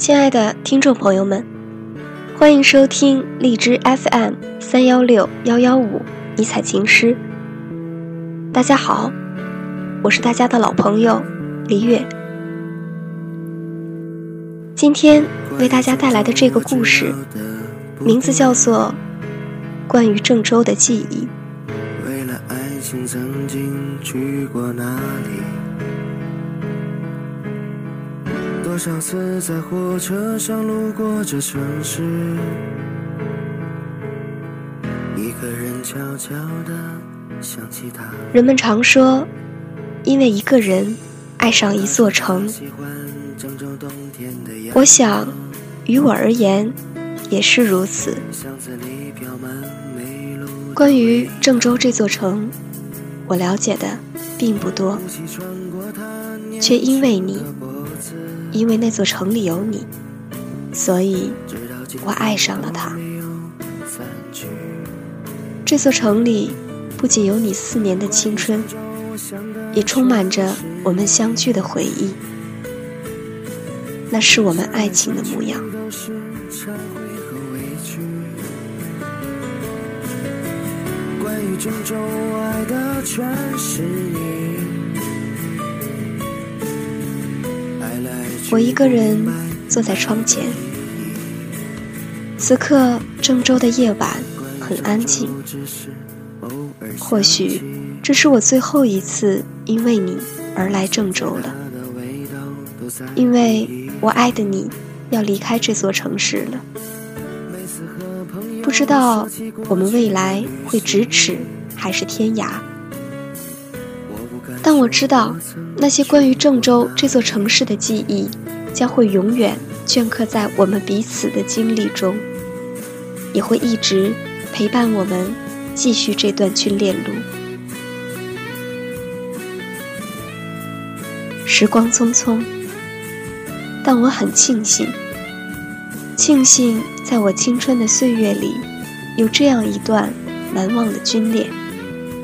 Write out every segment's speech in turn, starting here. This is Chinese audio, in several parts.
亲爱的听众朋友们，欢迎收听荔枝 FM 三幺六幺幺五迷彩情诗。大家好，我是大家的老朋友李月。今天为大家带来的这个故事，名字叫做《关于郑州的记忆》。为了爱情，曾经去过哪里？少次在火车上路过这城市，一个人悄悄的想起他。人们常说，因为一个人爱上一座城。我想，于我而言也是如此。关于郑州这座城，我了解的并不多，却因为你。因为那座城里有你，所以我爱上了它。这座城里不仅有你四年的青春，也充满着我们相聚的回忆。那是我们爱情的模样。关于郑州，爱的全是你我一个人坐在窗前，此刻郑州的夜晚很安静。或许这是我最后一次因为你而来郑州了，因为我爱的你要离开这座城市了。不知道我们未来会咫尺还是天涯。但我知道，那些关于郑州这座城市的记忆，将会永远镌刻在我们彼此的经历中，也会一直陪伴我们继续这段军恋路。时光匆匆，但我很庆幸，庆幸在我青春的岁月里，有这样一段难忘的军恋，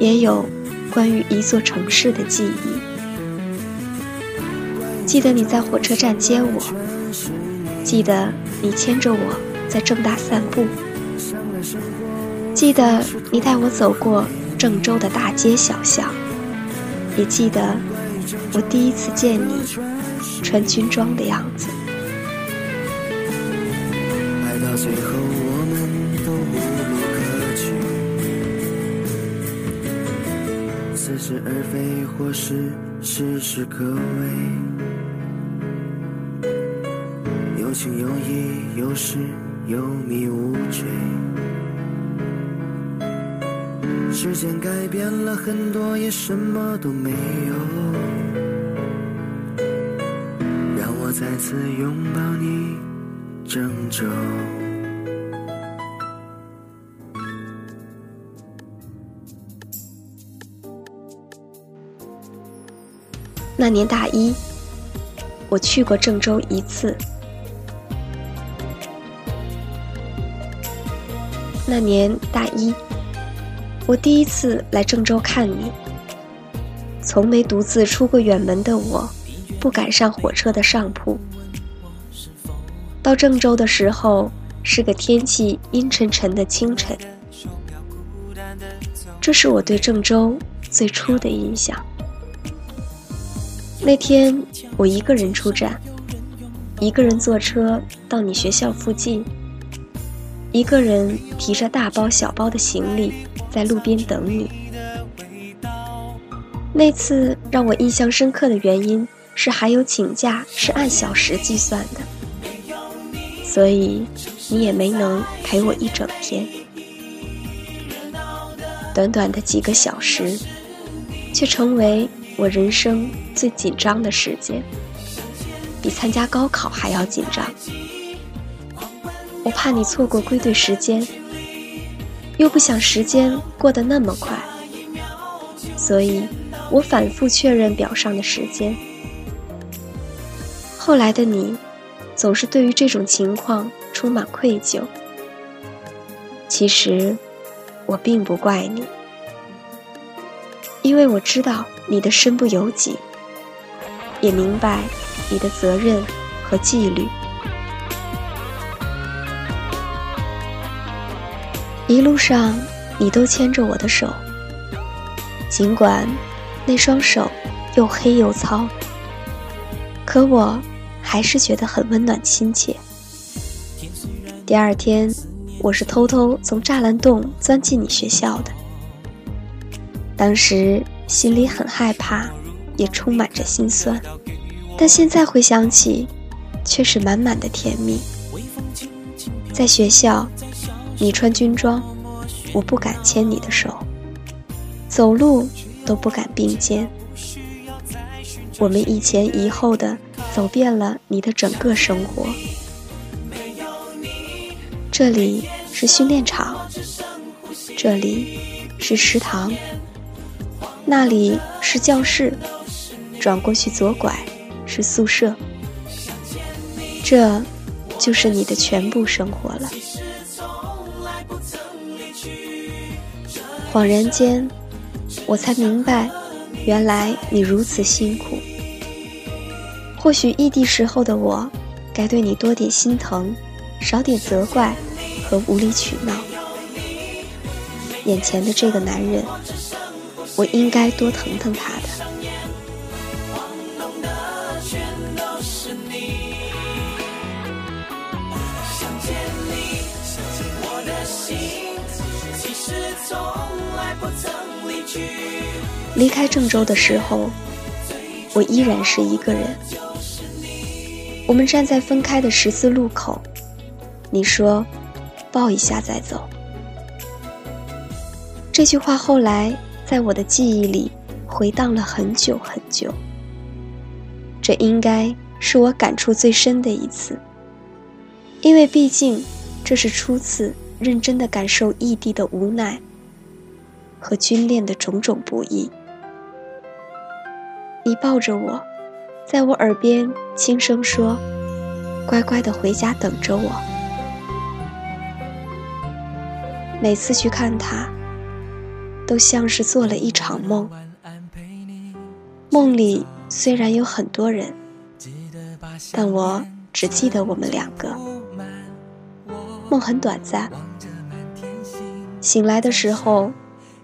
也有。关于一座城市的记忆，记得你在火车站接我，记得你牵着我在正大散步，记得你带我走过郑州的大街小巷，也记得我第一次见你穿军装的样子。爱到最后，我们都无路似是而非，或是事事可畏，情有义，有时有迷无追。时间改变了很多，也什么都没有。让我再次拥抱你，郑州。那年大一，我去过郑州一次。那年大一，我第一次来郑州看你。从没独自出过远门的我，不敢上火车的上铺。到郑州的时候，是个天气阴沉沉的清晨。这是我对郑州最初的印象。那天我一个人出站，一个人坐车到你学校附近，一个人提着大包小包的行李在路边等你。那次让我印象深刻的原因是还有请假是按小时计算的，所以你也没能陪我一整天。短短的几个小时，却成为。我人生最紧张的时间，比参加高考还要紧张。我怕你错过归队时间，又不想时间过得那么快，所以我反复确认表上的时间。后来的你，总是对于这种情况充满愧疚。其实，我并不怪你。因为我知道你的身不由己，也明白你的责任和纪律。一路上，你都牵着我的手，尽管那双手又黑又糙，可我还是觉得很温暖亲切。第二天，我是偷偷从栅栏洞钻进你学校的，当时心里很害怕，也充满着心酸，但现在回想起，却是满满的甜蜜。在学校，你穿军装，我不敢牵你的手，走路都不敢并肩。我们一前一后的走遍了你的整个生活。这里是训练场，这里是食堂，那里是教室，转过去左拐是宿舍。这。就是你的全部生活了。恍然间，我才明白，原来你如此辛苦。或许异地时候的我，该对你多点心疼，少点责怪和无理取闹。眼前的这个男人，我应该多疼疼他的。不曾离去离开郑州的时候，我依然是一个人。我们站在分开的十字路口，你说：“抱一下再走。”这句话后来在我的记忆里回荡了很久很久。这应该是我感触最深的一次，因为毕竟这是初次认真的感受异地的无奈和军恋的种种不易。你抱着我，在我耳边轻声说：“乖乖的回家等着我。”每次去看他，都像是做了一场梦。梦里虽然有很多人，但我只记得我们两个。梦很短暂，醒来的时候，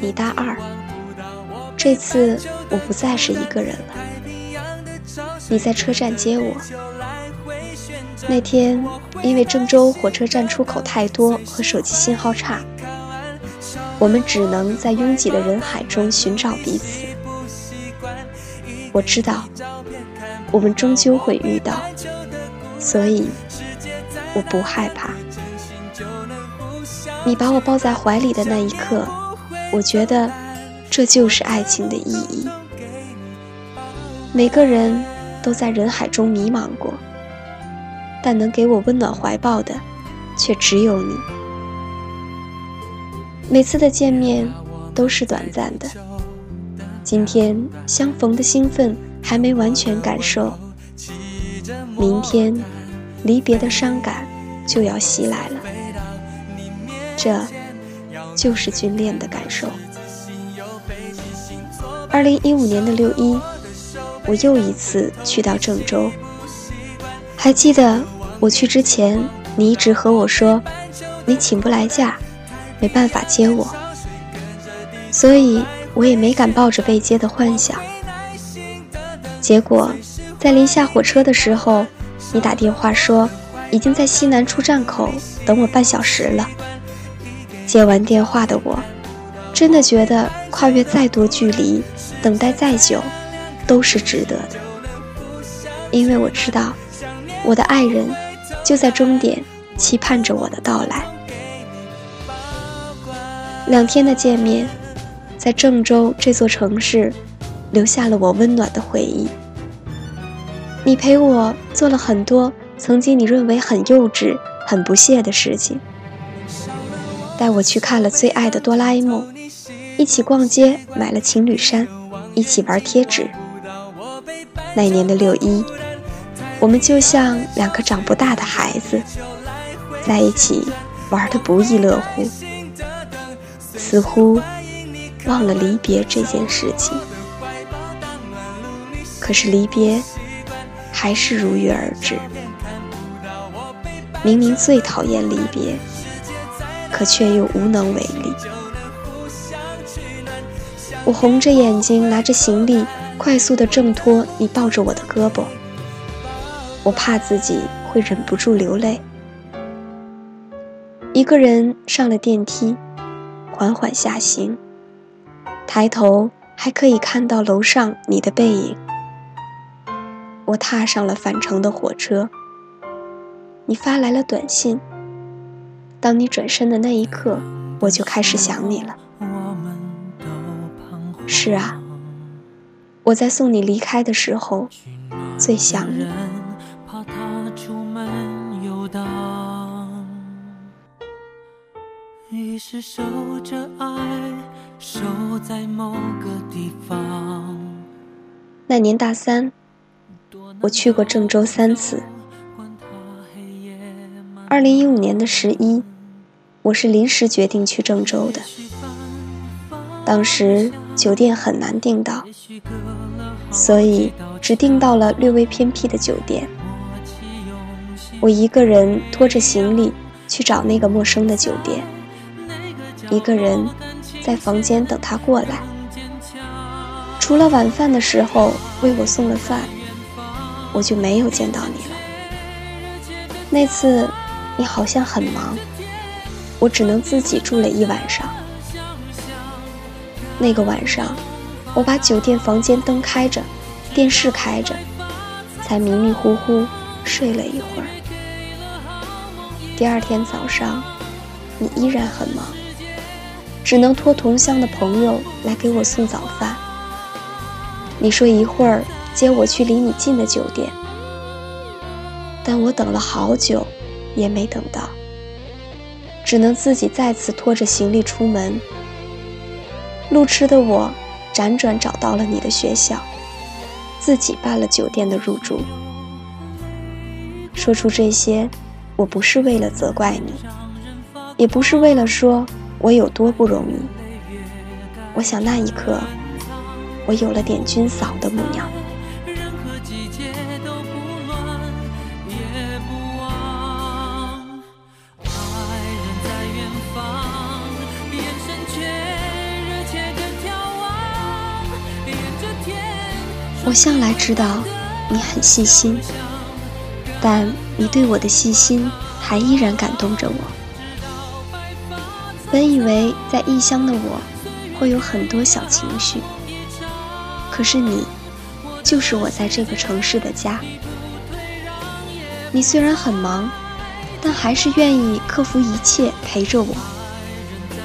你大二，这次我不再是一个人了。你在车站接我。那天因为郑州火车站出口太多和手机信号差，我们只能在拥挤的人海中寻找彼此。我知道，我们终究会遇到。所以，我不害怕。你把我抱在怀里的那一刻，我觉得这就是爱情的意义。每个人都在人海中迷茫过，但能给我温暖怀抱的，却只有你。每次的见面都是短暂的，今天相逢的兴奋还没完全感受。明天，离别的伤感就要袭来了。这，就是军恋的感受。二零一五年的六一，我又一次去到郑州。还记得我去之前，你一直和我说，你请不来假，没办法接我，所以我也没敢抱着被接的幻想。结果。在临下火车的时候，你打电话说已经在西南出站口等我半小时了。接完电话的我，真的觉得跨越再多距离，等待再久，都是值得的。因为我知道，我的爱人就在终点，期盼着我的到来。两天的见面，在郑州这座城市，留下了我温暖的回忆。你陪我做了很多曾经你认为很幼稚、很不屑的事情，带我去看了最爱的哆啦 A 梦，一起逛街买了情侣衫，一起玩贴纸。那年的六一，我们就像两个长不大的孩子，在一起玩的不亦乐乎，似乎忘了离别这件事情。可是离别还是如约而至。明明最讨厌离别，可却又无能为力。我红着眼睛拿着行李，快速地挣脱你抱着我的胳膊。我怕自己会忍不住流泪。一个人上了电梯，缓缓下行，抬头还可以看到楼上你的背影。我踏上了返程的火车，你发来了短信。当你转身的那一刻，我就开始想你了。是啊，我在送你离开的时候最想你。那年大三。我去过郑州三次。二零一五年的十一，我是临时决定去郑州的。当时酒店很难订到，所以只订到了略微偏僻的酒店。我一个人拖着行李去找那个陌生的酒店，一个人在房间等他过来。除了晚饭的时候为我送了饭。我就没有见到你了。那次，你好像很忙，我只能自己住了一晚上。那个晚上，我把酒店房间灯开着，电视开着，才迷迷糊糊睡了一会儿。第二天早上，你依然很忙，只能托同乡的朋友来给我送早饭。你说一会儿。接我去离你近的酒店，但我等了好久，也没等到，只能自己再次拖着行李出门。路痴的我，辗转找到了你的学校，自己办了酒店的入住。说出这些，我不是为了责怪你，也不是为了说我有多不容易。我想那一刻，我有了点军嫂的模样。我向来知道你很细心，但你对我的细心还依然感动着我。本以为在异乡的我会有很多小情绪，可是你就是我在这个城市的家。你虽然很忙，但还是愿意克服一切陪着我。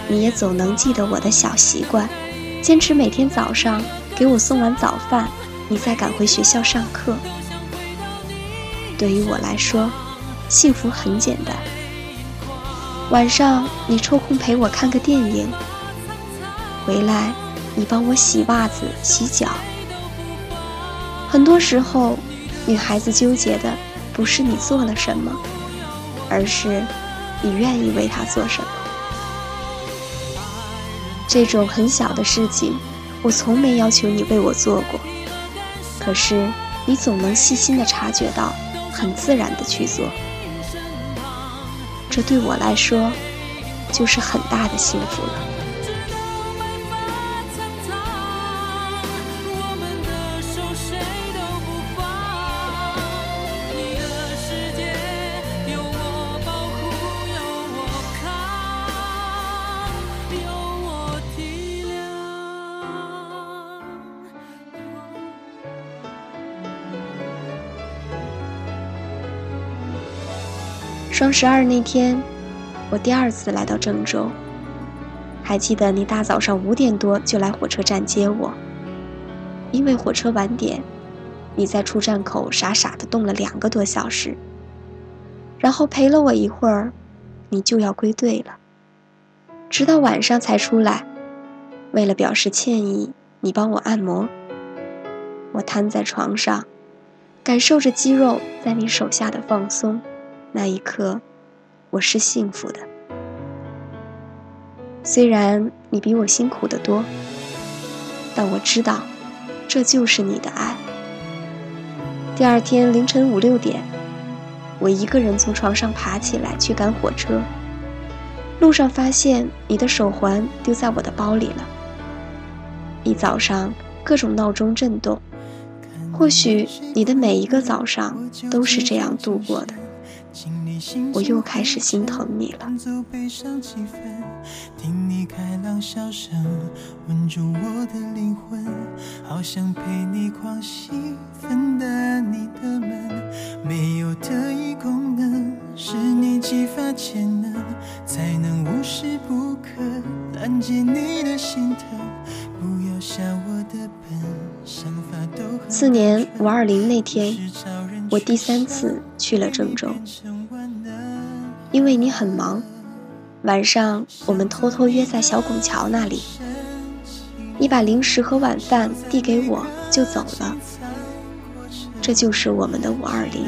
你也总能记得我的小习惯，坚持每天早上给我送完早饭。你再赶回学校上课，对于我来说，幸福很简单。晚上你抽空陪我看个电影，回来你帮我洗袜子、洗脚。很多时候，女孩子纠结的不是你做了什么，而是你愿意为她做什么。这种很小的事情，我从没要求你为我做过。可是，你总能细心的察觉到，很自然的去做，这对我来说，就是很大的幸福了。双十二那天，我第二次来到郑州。还记得你大早上五点多就来火车站接我，因为火车晚点，你在出站口傻傻的冻了两个多小时。然后陪了我一会儿，你就要归队了。直到晚上才出来。为了表示歉意，你帮我按摩。我瘫在床上，感受着肌肉在你手下的放松。那一刻，我是幸福的。虽然你比我辛苦得多，但我知道，这就是你的爱。第二天凌晨五六点，我一个人从床上爬起来去赶火车。路上发现你的手环丢在我的包里了。一早上各种闹钟震动，或许你的每一个早上都是这样度过的。我又开始心疼你了。听你开朗笑声，温住我的灵魂，好想陪你狂喜，分担你的门。没有特异功能，是你激发潜能，才能无时不刻拦截你的心疼。不要笑我的笨，想法都四年五二零那天，我第三次去了郑州。因为你很忙，晚上我们偷偷约在小拱桥那里。你把零食和晚饭递给我，就走了。这就是我们的五二零，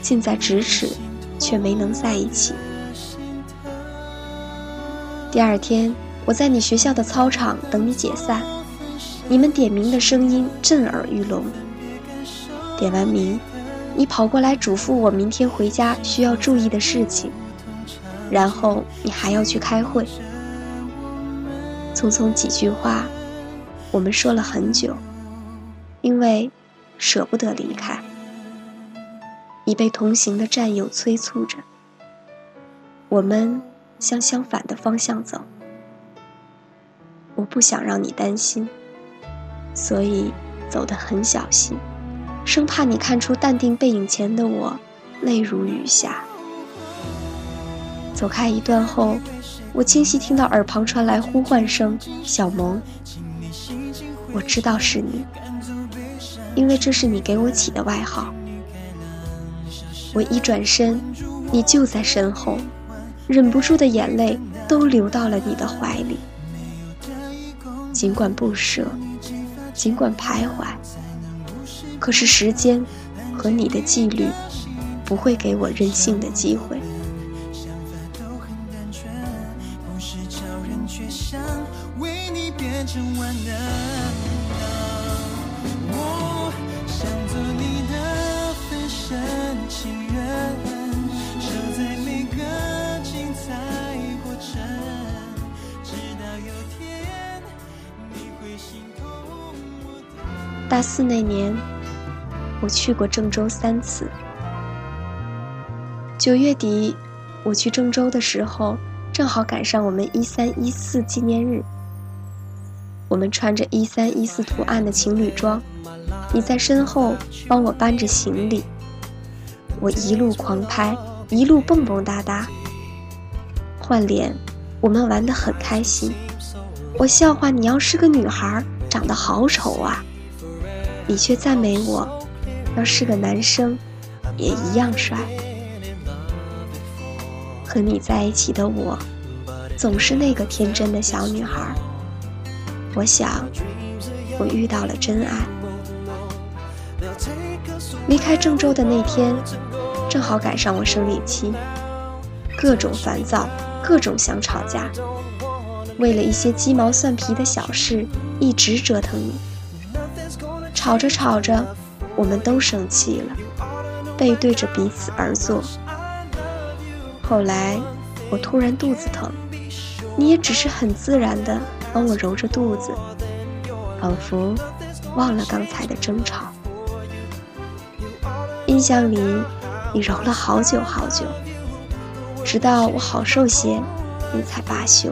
近在咫尺，却没能在一起。第二天，我在你学校的操场等你解散，你们点名的声音震耳欲聋。点完名。你跑过来嘱咐我明天回家需要注意的事情，然后你还要去开会。匆匆几句话，我们说了很久，因为舍不得离开。你被同行的战友催促着，我们向相反的方向走。我不想让你担心，所以走得很小心。生怕你看出淡定背影前的我，泪如雨下。走开一段后，我清晰听到耳旁传来呼唤声：“小萌。”我知道是你，因为这是你给我起的外号。我一转身，你就在身后，忍不住的眼泪都流到了你的怀里。尽管不舍，尽管徘徊。可是时间和你的纪律不会给我任性的机会。大四那年。我去过郑州三次。九月底，我去郑州的时候，正好赶上我们一三一四纪念日。我们穿着一三一四图案的情侣装，你在身后帮我搬着行李。我一路狂拍，一路蹦蹦哒哒。换脸，我们玩得很开心。我笑话你要是个女孩，长得好丑啊，你却赞美我。要是个男生，也一样帅。和你在一起的我，总是那个天真的小女孩。我想，我遇到了真爱。离开郑州的那天，正好赶上我生理期，各种烦躁，各种想吵架，为了一些鸡毛蒜皮的小事，一直折腾你。吵着吵着。我们都生气了，背对着彼此而坐。后来，我突然肚子疼，你也只是很自然的帮我揉着肚子，仿佛忘了刚才的争吵。印象里，你揉了好久好久，直到我好受些，你才罢休。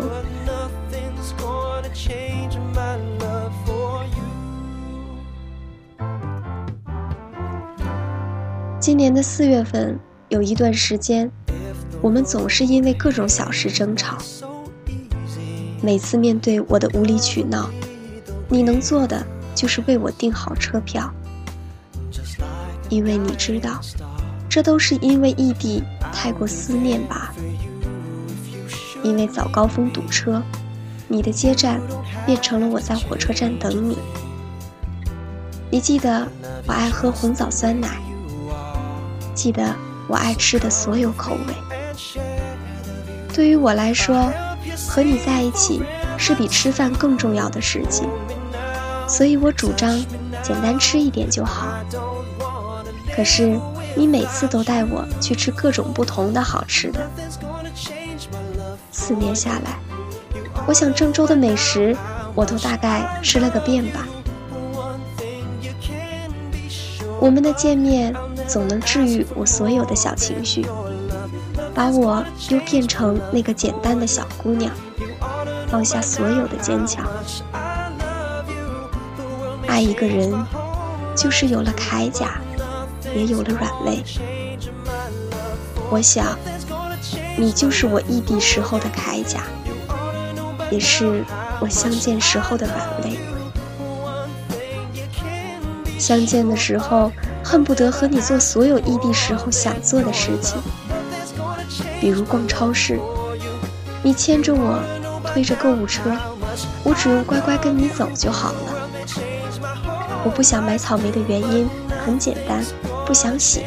年的四月份，有一段时间，我们总是因为各种小事争吵。每次面对我的无理取闹，你能做的就是为我订好车票，因为你知道，这都是因为异地太过思念吧。因为早高峰堵车，你的接站变成了我在火车站等你。你记得我爱喝红枣酸奶，记得我爱吃的所有口味。对于我来说，和你在一起是比吃饭更重要的事情，所以我主张简单吃一点就好。可是你每次都带我去吃各种不同的好吃的。四年下来，我想郑州的美食我都大概吃了个遍吧。我们的见面总能治愈我所有的小情绪，把我又变成那个简单的小姑娘，放下所有的坚强。爱一个人，就是有了铠甲，也有了软肋。我想，你就是我异地时候的铠甲，也是我相见时候的软肋。相见的时候，恨不得和你做所有异地时候想做的事情，比如逛超市，你牵着我，推着购物车，我只用乖乖跟你走就好了。我不想买草莓的原因很简单，不想洗。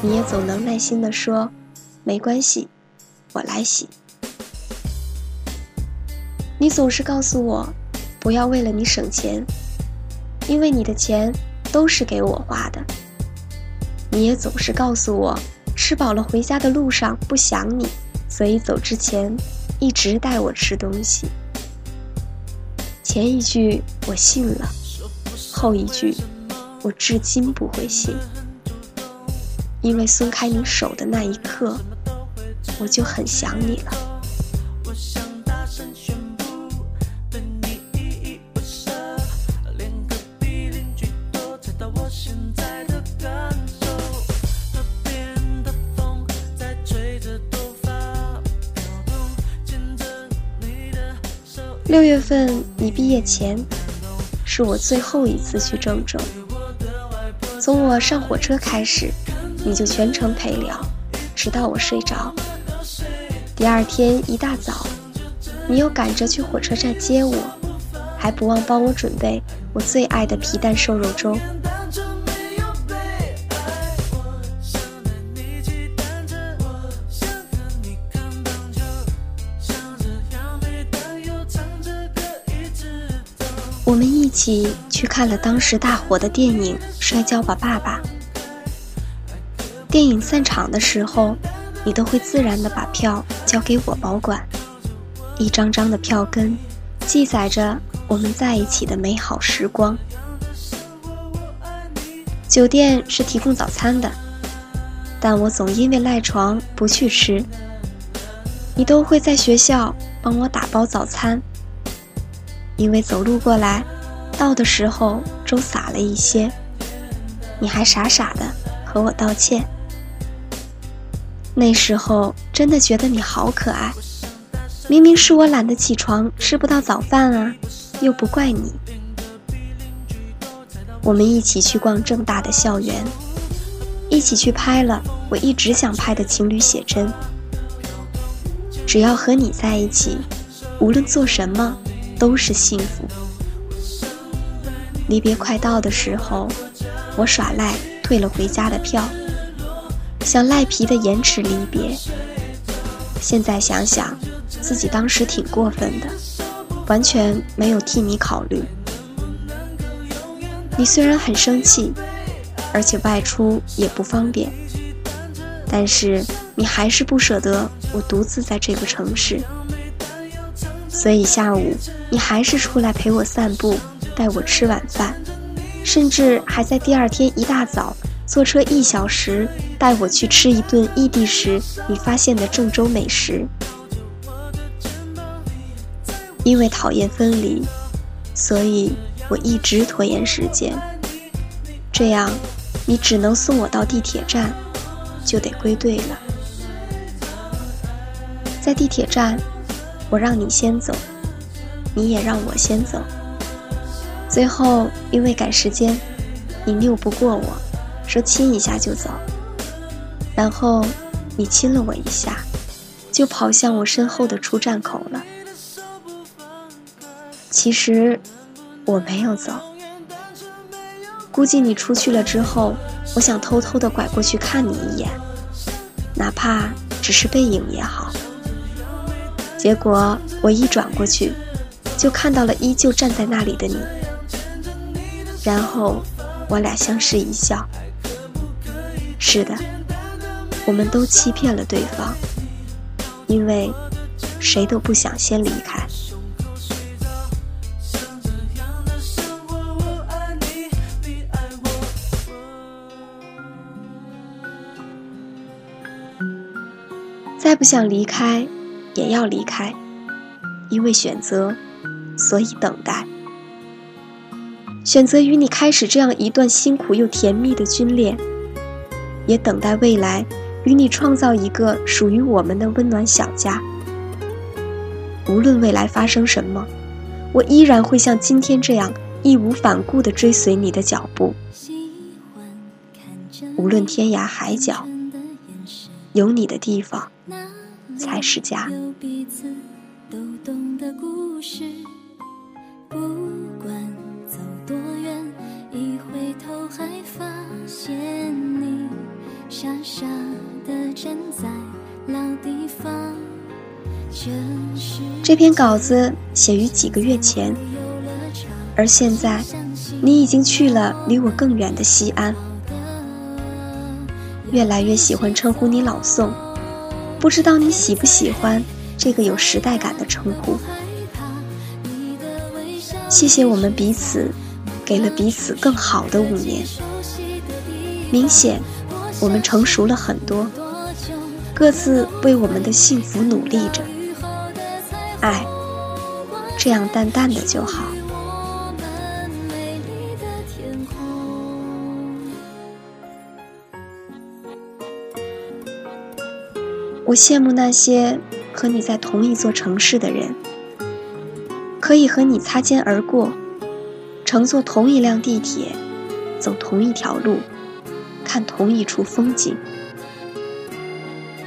你也总能耐心地说，没关系，我来洗。你总是告诉我，不要为了你省钱。因为你的钱都是给我画的，你也总是告诉我，吃饱了回家的路上不想你，所以走之前一直带我吃东西。前一句我信了，后一句我至今不会信，因为松开你手的那一刻，我就很想你了。份你毕业前，是我最后一次去郑州。从我上火车开始，你就全程陪聊，直到我睡着。第二天一大早，你又赶着去火车站接我，还不忘帮我准备我最爱的皮蛋瘦肉粥。起去看了当时大火的电影《摔跤吧，爸爸》。电影散场的时候，你都会自然的把票交给我保管，一张张的票根，记载着我们在一起的美好时光。酒店是提供早餐的，但我总因为赖床不去吃。你都会在学校帮我打包早餐。因为走路过来，到的时候粥洒了一些，你还傻傻的和我道歉。那时候真的觉得你好可爱，明明是我懒得起床吃不到早饭啊，又不怪你。我们一起去逛正大的校园，一起去拍了我一直想拍的情侣写真。只要和你在一起，无论做什么。都是幸福。离别快到的时候，我耍赖退了回家的票，想赖皮的延迟离别。现在想想，自己当时挺过分的，完全没有替你考虑。你虽然很生气，而且外出也不方便，但是你还是不舍得我独自在这个城市。所以下午你还是出来陪我散步，带我吃晚饭，甚至还在第二天一大早坐车一小时带我去吃一顿异地时你发现的郑州美食。因为讨厌分离，所以我一直拖延时间。这样，你只能送我到地铁站，就得归队了。在地铁站。我让你先走，你也让我先走。最后因为赶时间，你拗不过我，说亲一下就走。然后你亲了我一下，就跑向我身后的出站口了。其实我没有走，估计你出去了之后，我想偷偷的拐过去看你一眼，哪怕只是背影也好。结果我一转过去，就看到了依旧站在那里的你，然后我俩相视一笑。是的，我们都欺骗了对方，因为谁都不想先离开。再不想离开，也要离开，因为选择，所以等待。选择与你开始这样一段辛苦又甜蜜的军恋。也等待未来，与你创造一个属于我们的温暖小家。无论未来发生什么，我依然会像今天这样义无反顾地追随你的脚步。无论天涯海角，有你的地方才是家。彼此都懂的故事这篇稿子写于几个月前，而现在，你已经去了离我更远的西安。越来越喜欢称呼你老宋，不知道你喜不喜欢这个有时代感的称呼。谢谢我们彼此，给了彼此更好的五年。明显。我们成熟了很多，各自为我们的幸福努力着。爱，这样淡淡的就好。我羡慕那些和你在同一座城市的人，可以和你擦肩而过，乘坐同一辆地铁，走同一条路。看同一处风景，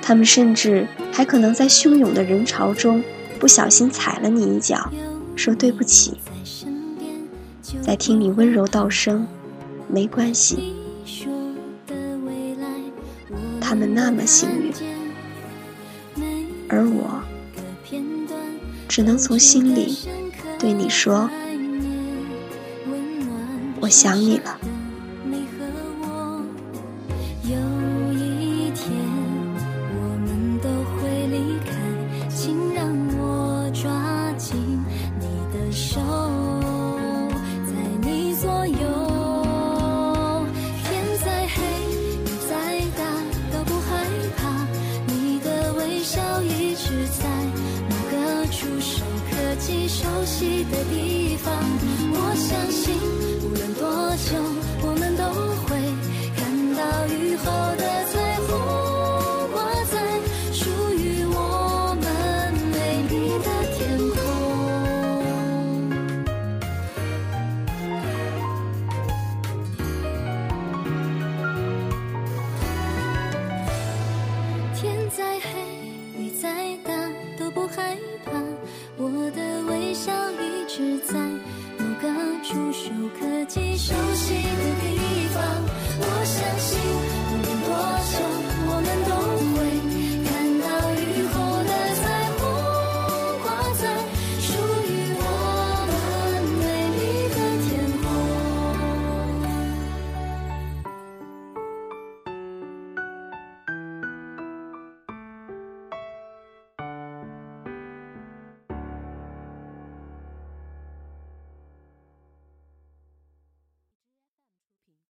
他们甚至还可能在汹涌的人潮中不小心踩了你一脚，说对不起。在听你温柔道声“没关系”，他们那么幸运，而我只能从心里对你说：“我想你了。”